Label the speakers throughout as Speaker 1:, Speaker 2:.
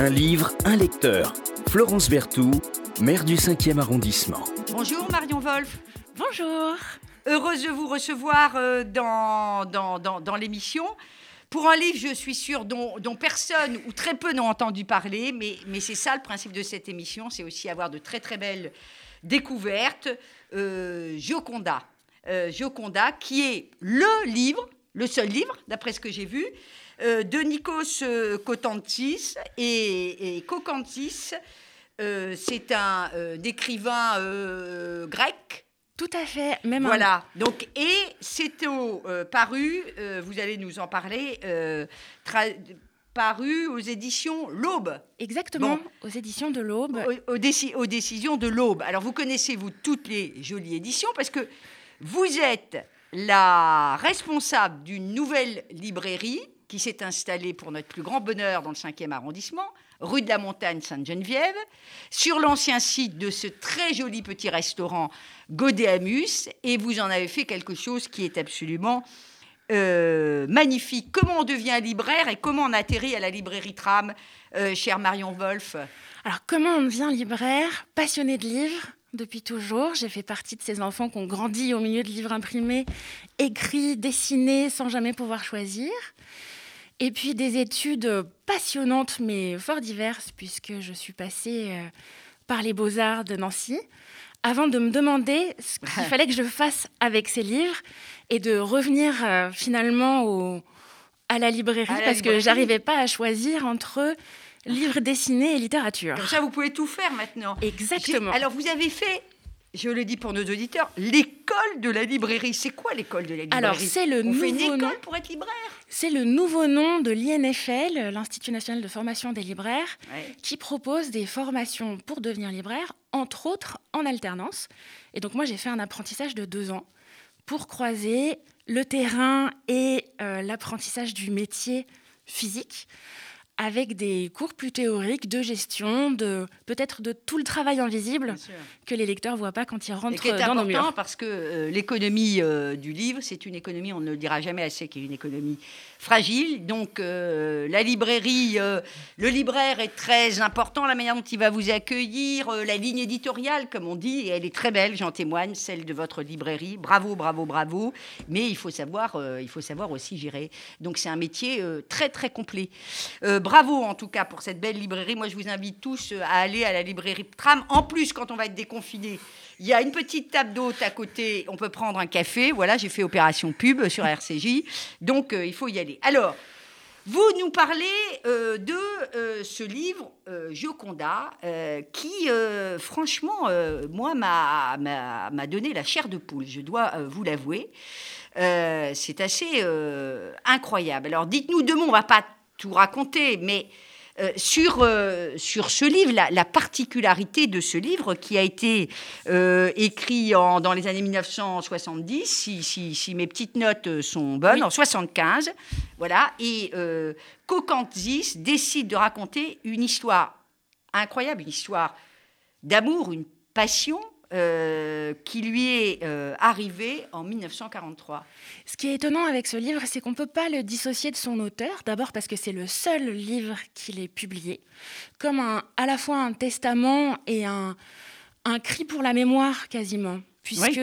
Speaker 1: Un livre, un lecteur. Florence Berthoud, maire du 5e arrondissement.
Speaker 2: Bonjour Marion Wolf.
Speaker 3: Bonjour.
Speaker 2: Heureuse de vous recevoir euh, dans, dans, dans, dans l'émission. Pour un livre, je suis sûre, dont, dont personne ou très peu n'ont entendu parler, mais, mais c'est ça le principe de cette émission, c'est aussi avoir de très très belles découvertes. Euh, Gioconda. Euh, Gioconda, qui est le livre, le seul livre, d'après ce que j'ai vu, euh, de Nikos euh, Kotantis. Et, et Kokantis, euh, c'est un euh, écrivain grec.
Speaker 3: Tout à fait. Même un-
Speaker 2: Voilà. Donc, et c'est au paru, vous allez nous en parler, paru aux éditions L'Aube,
Speaker 3: Exactement.
Speaker 2: Bon.
Speaker 3: Aux éditions de l'Aube.
Speaker 2: aux, aux déci- aux décisions de l'Aube. Alors, vous connaissez, vous, toutes les jolies éditions, parce que vous êtes la responsable d'une nouvelle librairie qui s'est installée pour notre plus grand bonheur dans le 5e arrondissement, rue de la Montagne Sainte-Geneviève, sur l'ancien site de ce très joli petit restaurant Godéamus, et vous en avez fait quelque chose qui est absolument euh, magnifique. Comment on devient libraire et comment on atterrit à la librairie Tram, euh, chère Marion Wolf
Speaker 3: Alors, comment on devient libraire? Passionné de livres depuis toujours. J'ai fait partie de ces enfants qui ont grandi au milieu de livres imprimés, écrits, dessinés, sans jamais pouvoir choisir. Et puis des études passionnantes, mais fort diverses, puisque je suis passée euh, par les beaux-arts de Nancy, avant de me demander ce qu'il fallait que je fasse avec ces livres et de revenir euh, finalement au- à la librairie,
Speaker 2: À la
Speaker 3: parce
Speaker 2: librairie.
Speaker 3: que j'arrivais pas à choisir entre livres dessinés et littérature.
Speaker 2: Comme ça, vous pouvez tout faire maintenant.
Speaker 3: Exactement.
Speaker 2: Alors, vous avez fait, je le dis pour nos auditeurs, l'école de la librairie. C'est quoi l'école de la librairie
Speaker 3: Alors, c'est le
Speaker 2: On fait une
Speaker 3: nouveau
Speaker 2: école
Speaker 3: nom.
Speaker 2: pour être libraire
Speaker 3: C'est le nouveau nom de l'INFL, l'Institut national de formation des libraires,
Speaker 2: Ouais.
Speaker 3: qui propose des formations pour devenir libraire, entre autres en alternance. Et donc moi, j'ai fait un apprentissage de deux ans pour croiser le terrain et euh, l'apprentissage du métier physique avec des cours plus théoriques de gestion, de peut-être de tout le travail invisible que les lecteurs voient pas quand ils
Speaker 2: Et
Speaker 3: rentrent
Speaker 2: qui est
Speaker 3: dans nos
Speaker 2: important
Speaker 3: murs.
Speaker 2: parce que euh, l'économie euh, du livre, c'est une économie, on ne le dira jamais assez, qui est une économie fragile. Donc euh, la librairie, le libraire est très important, la manière dont il va vous accueillir, la ligne éditoriale, comme on dit, et elle est très belle, j'en témoigne, celle de votre librairie. Bravo, bravo, bravo. Mais il faut savoir, il faut savoir aussi gérer. Donc c'est un métier très, très complet. Bravo en tout cas pour cette belle librairie. Moi, je vous invite tous euh, à aller à la librairie Tram. En plus, quand on va être déconfiné, il y a une petite table d'hôte à côté. On peut prendre un café. Voilà, j'ai fait opération pub sur RCJ. Donc, euh, il faut y aller. Alors, vous nous parlez euh, de ce livre, Gioconda, qui, franchement, moi, m'a- donné la chair de poule, je dois vous l'avouer. C'est assez incroyable. Alors, dites-nous deux mots, on va pas tout raconter, mais euh, sur, euh, sur ce livre, la, la particularité de ce livre qui a été euh, écrit en, dans les années 1970, si, si- si mes petites notes sont bonnes,
Speaker 3: Oui.
Speaker 2: en 75, voilà, et euh, Kokantzis décide de raconter une histoire incroyable, une histoire d'amour, une passion euh, qui lui est euh, arrivée en 1943.
Speaker 3: Ce qui est étonnant avec ce livre, c'est qu'on ne peut pas le dissocier de son auteur. D'abord parce que c'est le seul livre qu'il ait publié, comme un, à la fois un testament et un, un cri pour la mémoire quasiment, puisque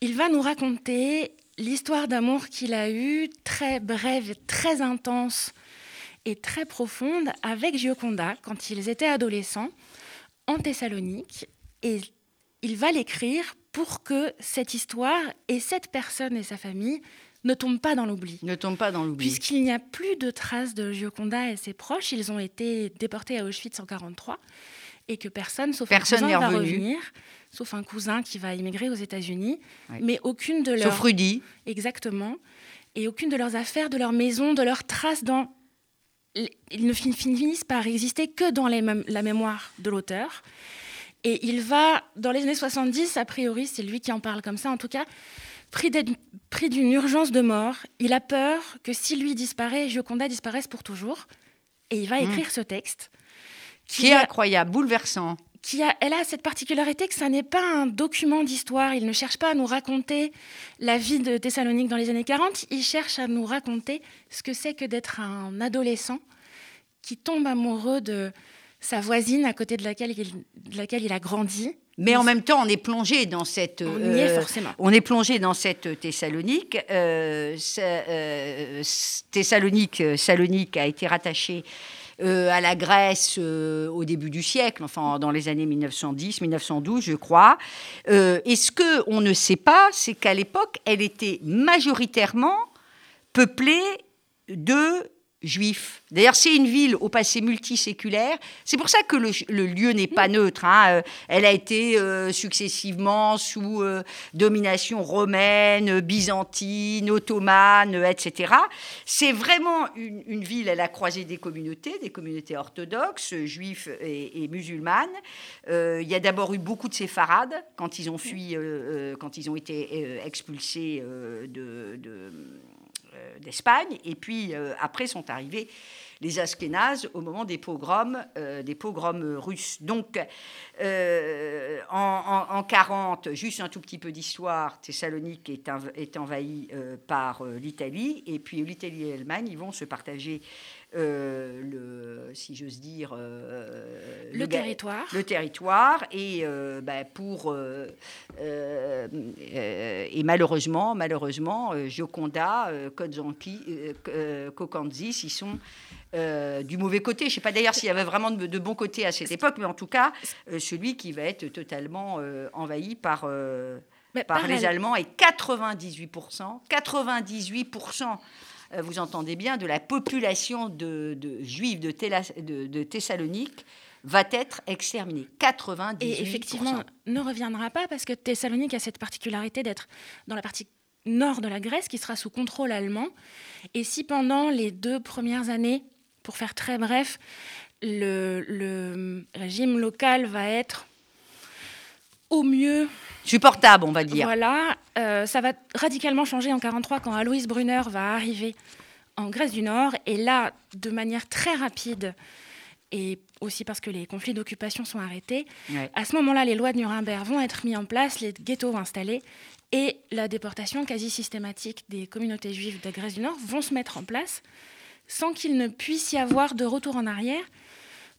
Speaker 3: il va nous raconter l'histoire d'amour qu'il a eue, très brève, très intense et très profonde, avec Gioconda quand ils étaient adolescents en Thessalonique. Et il va l'écrire pour que cette histoire et cette personne et sa famille ne tombent pas dans l'oubli.
Speaker 2: Ne tombe pas dans l'oubli.
Speaker 3: Puisqu'il n'y a plus de traces de Gioconda et ses proches, ils ont été déportés à Auschwitz en 1943 et que personne, sauf
Speaker 2: Personne
Speaker 3: un cousin, va revenir, sauf un cousin qui va immigrer aux États-Unis, mais aucune de leurs
Speaker 2: Sauf Rudy.
Speaker 3: exactement et aucune de leurs affaires, de leur maison, de leurs traces dans ils ne fin- finissent par exister que dans les la mémoire de l'auteur. Et il va, dans les années 70, a priori, c'est lui qui en parle comme ça, en tout cas, pris d'une urgence de mort. Il a peur que si lui disparaît, Gioconda disparaisse pour toujours. Et il va
Speaker 2: Mm.
Speaker 3: écrire ce texte.
Speaker 2: Qui est incroyable, bouleversant.
Speaker 3: qui a, elle a cette particularité que ça n'est pas un document d'histoire. Il ne cherche pas à nous raconter la vie de Thessalonique dans les années 40. Il cherche à nous raconter ce que c'est que d'être un adolescent qui tombe amoureux de sa voisine à côté de laquelle il, de laquelle il a grandi.
Speaker 2: Mais en même temps, on est plongé dans cette.
Speaker 3: On y est forcément.
Speaker 2: On est plongé dans cette Thessalonique. Euh, euh, Thessalonique, Salonique a été rattachée euh, à la Grèce euh, au début du siècle, enfin dans les années 1910-1912, je crois. Euh, et ce que on ne sait pas, c'est qu'à l'époque, elle était majoritairement peuplée de juifs. D'ailleurs, c'est une ville au passé multiséculaire. C'est pour ça que le, le lieu n'est pas neutre. hein. Euh, Elle a été euh, successivement sous euh, domination romaine, byzantine, ottomane, etc. C'est vraiment une, une ville à la croisée des communautés, des communautés orthodoxes, juifs et, et musulmanes. Euh, il y a d'abord eu beaucoup de séfarades quand ils ont fui, quand ils ont été expulsés de- de d'Espagne. Et puis euh, après sont arrivés les Askénazes au moment des pogroms, euh, des pogroms russes. Donc euh, en, en, en 40, juste un tout petit peu d'histoire, Thessalonique est, est envahie euh, par euh, l'Italie. Et puis l'Italie et l'Allemagne, ils vont se partager euh, le, si j'ose dire, euh,
Speaker 3: Le territoire.
Speaker 2: le territoire et euh, bah, pour euh, euh, euh, et malheureusement malheureusement euh, Gioconda euh, Kozanki euh, euh, Kokanzis ils sont euh, du mauvais côté. Je ne sais pas d'ailleurs s'il y avait vraiment de, de bons côtés à cette époque, mais en tout cas, euh, celui qui va être totalement euh, envahi par, euh, par
Speaker 3: par
Speaker 2: les Allemands et 98%, 98%, euh, vous entendez bien, de la population de, de juifs de, Téla- de- de Thessalonique va être exterminée. 98%.
Speaker 3: Et effectivement, ne reviendra pas parce que Thessalonique a cette particularité d'être dans la partie nord de la Grèce qui sera sous contrôle allemand. Et si pendant les deux premières années, pour faire très bref, le, le régime local va être au mieux
Speaker 2: supportable, on va dire.
Speaker 3: Voilà, euh, ça va radicalement changer en 43 quand Alois Brunner va arriver en Grèce du Nord. Et là, de manière très rapide, et aussi parce que les conflits d'occupation sont arrêtés,
Speaker 2: Ouais.
Speaker 3: à ce moment-là, les lois de Nuremberg vont être mises en place, les ghettos installés, et la déportation quasi systématique des communautés juives de Grèce du Nord vont se mettre en place sans qu'il ne puisse y avoir de retour en arrière,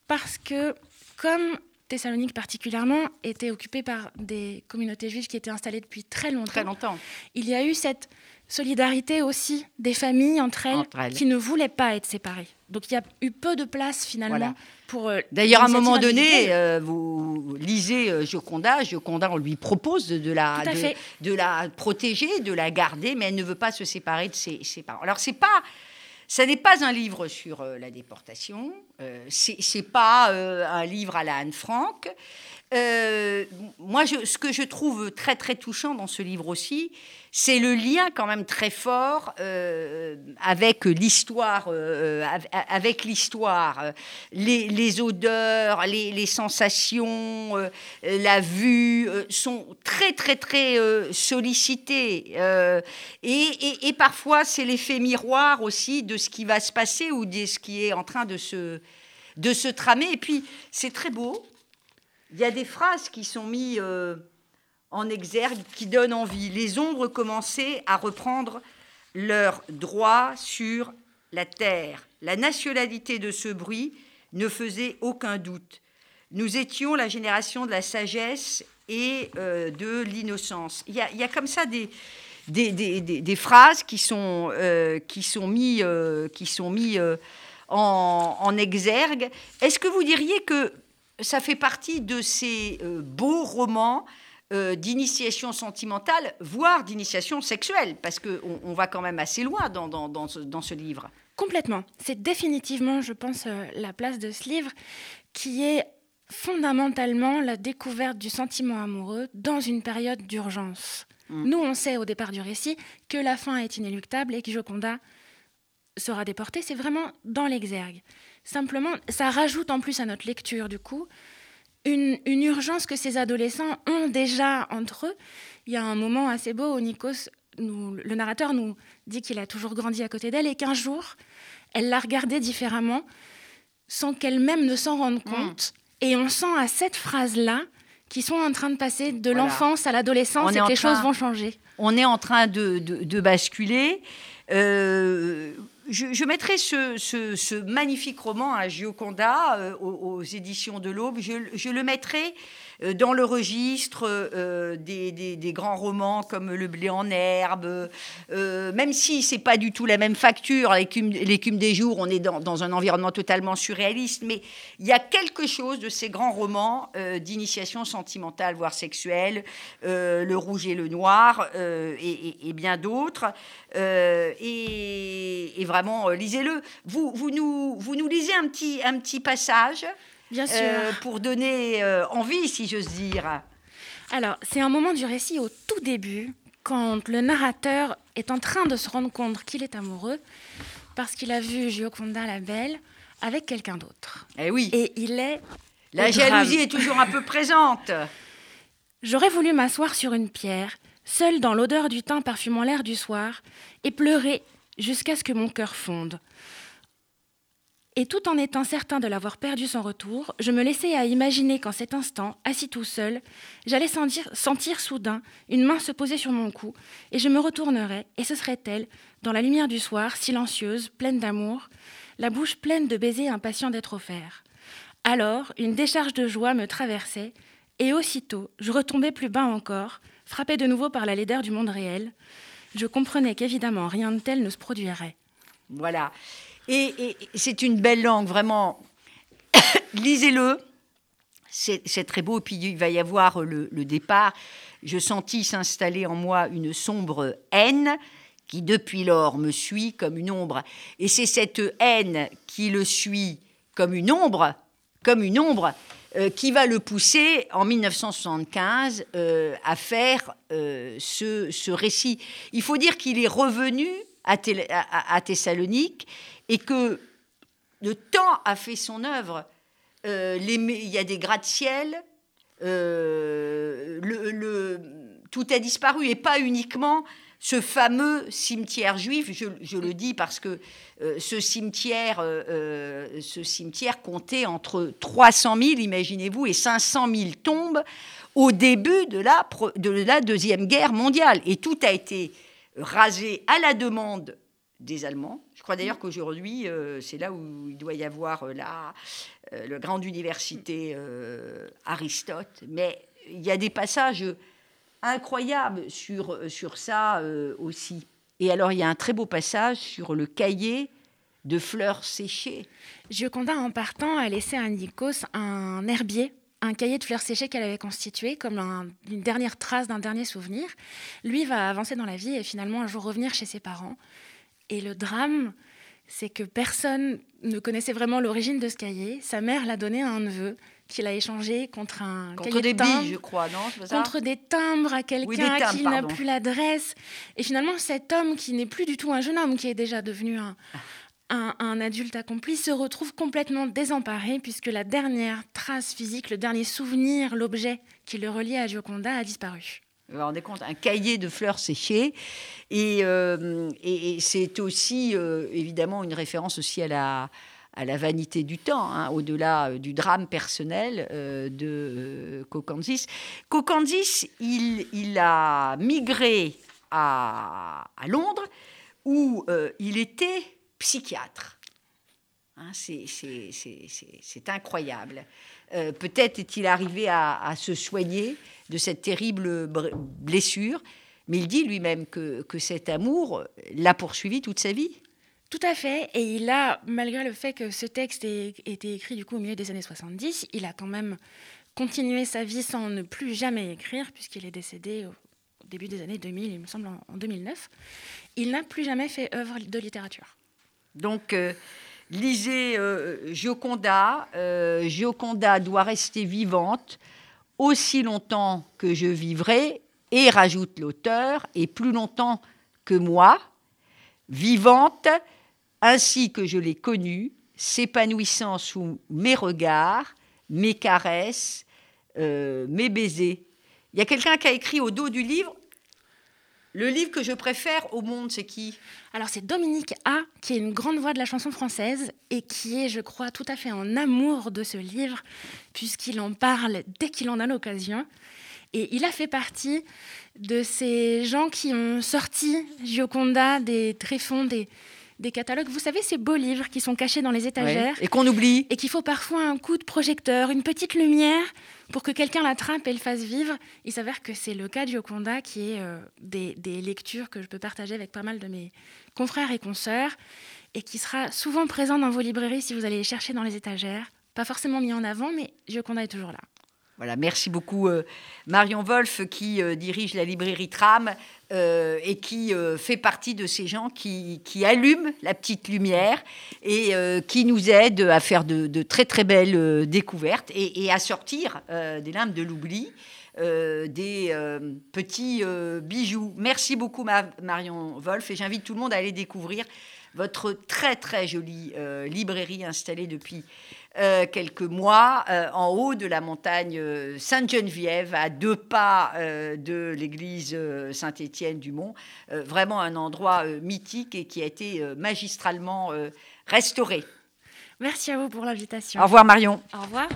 Speaker 3: parce que comme Thessalonique particulièrement était occupée par des communautés juives qui étaient installées depuis très longtemps,
Speaker 2: Très longtemps.
Speaker 3: il y a eu cette solidarité aussi des familles entre elles,
Speaker 2: Entre elles.
Speaker 3: qui ne voulaient pas être séparées. Donc il y a eu peu de place finalement
Speaker 2: Voilà.
Speaker 3: pour. euh,
Speaker 2: D'ailleurs, à un moment donné, euh, vous lisez euh, Gioconda. Gioconda, on lui propose de, de la, de, la protéger, de la garder, mais elle ne veut pas se séparer de ses, ses parents. Alors, c'est pas, ça n'est pas un livre sur euh, la déportation. Euh, c'est c'est pas euh, un livre à la Anne Frank. Euh, moi, ce que je trouve très très touchant dans ce livre aussi, c'est le lien quand même très fort euh, avec l'histoire, euh, av- avec l'histoire, les, odeurs, les, sensations, la vue sont très très très sollicitées et, et- et parfois c'est l'effet miroir aussi de ce qui va se passer ou de ce qui est en train de se de se tramer. Et puis c'est très beau. Il y a des phrases qui sont mises euh, en exergue qui donnent envie. Les ombres commençaient à reprendre leur droit sur la terre. La nationalité de ce bruit ne faisait aucun doute. Nous étions la génération de la sagesse et euh, de l'innocence. Il y a, comme ça des, phrases qui sont, euh, qui sont mis, euh, qui sont mis en exergue. Est-ce que vous diriez que ça fait partie de ces euh, beaux romans euh, d'initiation sentimentale, voire d'initiation sexuelle, parce qu'on on va quand même assez loin dans, dans, dans ce, dans ce livre.
Speaker 3: Complètement. C'est définitivement, je pense, euh, la place de ce livre qui est fondamentalement la découverte du sentiment amoureux dans une période d'urgence.
Speaker 2: Mm.
Speaker 3: Nous, on sait au départ du récit que la fin est inéluctable et que Joconda sera déportée. C'est vraiment dans l'exergue. Simplement, ça rajoute en plus à notre lecture, du coup, une, une urgence que ces adolescents ont déjà entre eux. Il y a un moment assez beau où Nikos, nous- le narrateur, nous dit qu'il a toujours grandi à côté d'elle et qu'un jour, elle l'a regardé différemment sans qu'elle-même ne s'en rende compte. Et on sent à cette phrase-là qu'ils sont en train de passer de
Speaker 2: Voilà.
Speaker 3: l'enfance à l'adolescence et que les
Speaker 2: train-
Speaker 3: choses vont changer.
Speaker 2: on est en train de, de- de basculer. Euh, je, mettrai ce, magnifique roman à Gioconda euh, aux, éditions de l'Aube. Je, le mettrai euh, dans le registre euh, des, grands romans comme Le blé en herbe, même si c'est pas du tout la même facture, l'écume des jours, on est dans, un environnement totalement surréaliste, mais il y a quelque chose de ces grands romans d'initiation sentimentale, voire sexuelle, Le rouge et le noir, et, bien d'autres. et, et euh, lisez-le. Vous, vous, nous, vous nous lisez un petit, un petit passage
Speaker 3: Bien sûr. Euh,
Speaker 2: pour donner euh, envie, si j'ose dire.
Speaker 3: Alors, c'est un moment du récit au tout début, quand le narrateur est en train de se rendre compte qu'il est amoureux, parce qu'il a vu Gioconda la Belle avec quelqu'un d'autre.
Speaker 2: Eh oui.
Speaker 3: Et il est.
Speaker 2: La jalousie est toujours un peu présente.
Speaker 3: J'aurais voulu m'asseoir sur une pierre, seule dans l'odeur du thym parfumant l'air du soir, et pleurer jusqu'à ce que mon cœur fonde. Et tout en étant certain de l'avoir perdu sans retour, je me laissais à imaginer qu'en cet instant, assis tout seul, j'allais sentir, soudain une main se poser sur mon cou, et je me retournerais, et ce serait elle, dans la lumière du soir, silencieuse, pleine d'amour, la bouche pleine de baisers impatients d'être offerts. Alors, une décharge de joie me traversait, et aussitôt, je retombais plus bas encore, frappé de nouveau par la laideur du monde réel, je comprenais qu'évidemment rien de tel ne se produirait.
Speaker 2: Voilà. Et, c'est une belle langue, vraiment. Lisez-le. C'est très beau. Puis il va y avoir le, départ. Je sentis s'installer en moi une sombre haine qui depuis lors me suit comme une ombre. Et c'est cette haine qui le suit comme une ombre, comme une ombre, euh, qui va le pousser en 1975 euh, à faire euh, ce, récit. Il faut dire qu'il est revenu à, Thessalonique et que le temps a fait son œuvre. il y a des gratte-ciel, tout a disparu et pas uniquement ce fameux cimetière juif, je, le dis parce que euh, ce, cimetière, euh, euh, ce cimetière comptait entre 300 000, imaginez-vous, et 500 000 tombes au début de la, de la Deuxième Guerre mondiale. Et tout a été rasé à la demande des Allemands. Je crois d'ailleurs qu'aujourd'hui, c'est là où il doit y avoir la, grande université Aristote. Mais il y a des passages incroyable sur, euh, sur ça euh, aussi. Et alors, il y a un très beau passage sur le cahier de fleurs séchées.
Speaker 3: Gioconda, en partant, a laissé à Nikos un herbier, un cahier de fleurs séchées qu'elle avait constitué comme une dernière trace d'un dernier souvenir. Lui va avancer dans la vie et finalement un jour revenir chez ses parents. Et le drame, c'est que personne ne connaissait vraiment l'origine de ce cahier. Sa mère l'a donné à un neveu qu'il a échangé contre un
Speaker 2: contre des billes, je crois, non
Speaker 3: Contre des timbres à quelqu'un qui n'a plus l'adresse. Et finalement, cet homme qui n'est plus du tout un jeune homme, qui est déjà devenu un, un, adulte accompli, se retrouve complètement désemparé puisque la dernière trace physique, le dernier souvenir, l'objet qui le reliait à Gioconda a disparu.
Speaker 2: Vous vous rendez compte, un cahier de fleurs séchées. Et, euh, et, c'est aussi, euh, évidemment, une référence aussi à la, à la vanité du temps, hein, au-delà euh, du drame personnel euh, de Cocanzis. Euh, Cocanzis, il, a migré à, Londres où il était psychiatre. Hein, c'est incroyable. Peut-être est-il arrivé à, se soigner de cette terrible blessure, mais il dit lui-même que cet amour l'a poursuivi toute sa vie.
Speaker 3: Tout à fait. Et il a, malgré le fait que ce texte ait été écrit du coup au milieu des années 70, il a quand même continué sa vie sans ne plus jamais écrire, puisqu'il est décédé au début des années 2000, il me semble en 2009. Il n'a plus jamais fait œuvre de littérature.
Speaker 2: Donc, euh, lisez euh, Gioconda. Euh, Gioconda doit rester vivante aussi longtemps que je vivrai, et rajoute l'auteur, et plus longtemps que moi, vivante ainsi que je l'ai connu, s'épanouissant sous mes regards, mes caresses, euh, mes baisers. Il y a quelqu'un qui a écrit au dos du livre le livre que je préfère au monde, c'est qui?
Speaker 3: Alors c'est Dominique A, qui est une grande voix de la chanson française et qui est, je crois, tout à fait en amour de ce livre, puisqu'il en parle dès qu'il en a l'occasion. Et il a fait partie de ces gens qui ont sorti Gioconda des tréfonds, des, des catalogues. Vous savez, ces beaux livres qui sont cachés dans les étagères.
Speaker 2: Et qu'on oublie.
Speaker 3: Et qu'il faut parfois un coup de projecteur, une petite lumière pour que quelqu'un l'attrape et le fasse vivre. Il s'avère que c'est le cas de Gioconda qui est euh, des, des, lectures que je peux partager avec pas mal de mes confrères et consoeurs et qui sera souvent présent dans vos librairies si vous allez les chercher dans les étagères. Pas forcément mis en avant, mais Gioconda est toujours là.
Speaker 2: Voilà, merci beaucoup euh, Marion Wolf qui euh, dirige la librairie Tram euh, et qui fait partie de ces gens qui, qui allument la petite lumière et qui nous aident à faire de, très très belles découvertes et, à sortir des limbes de l'oubli. des petits bijoux. Merci beaucoup Marion Wolf et j'invite tout le monde à aller découvrir votre très très jolie librairie installée depuis euh, quelques mois euh, en haut de la montagne euh, Sainte-Geneviève, à deux pas de l'église Saint-Étienne du Mont. vraiment un endroit mythique et qui a été magistralement restauré.
Speaker 3: Merci à vous pour l'invitation.
Speaker 2: Au revoir Marion.
Speaker 3: Au revoir.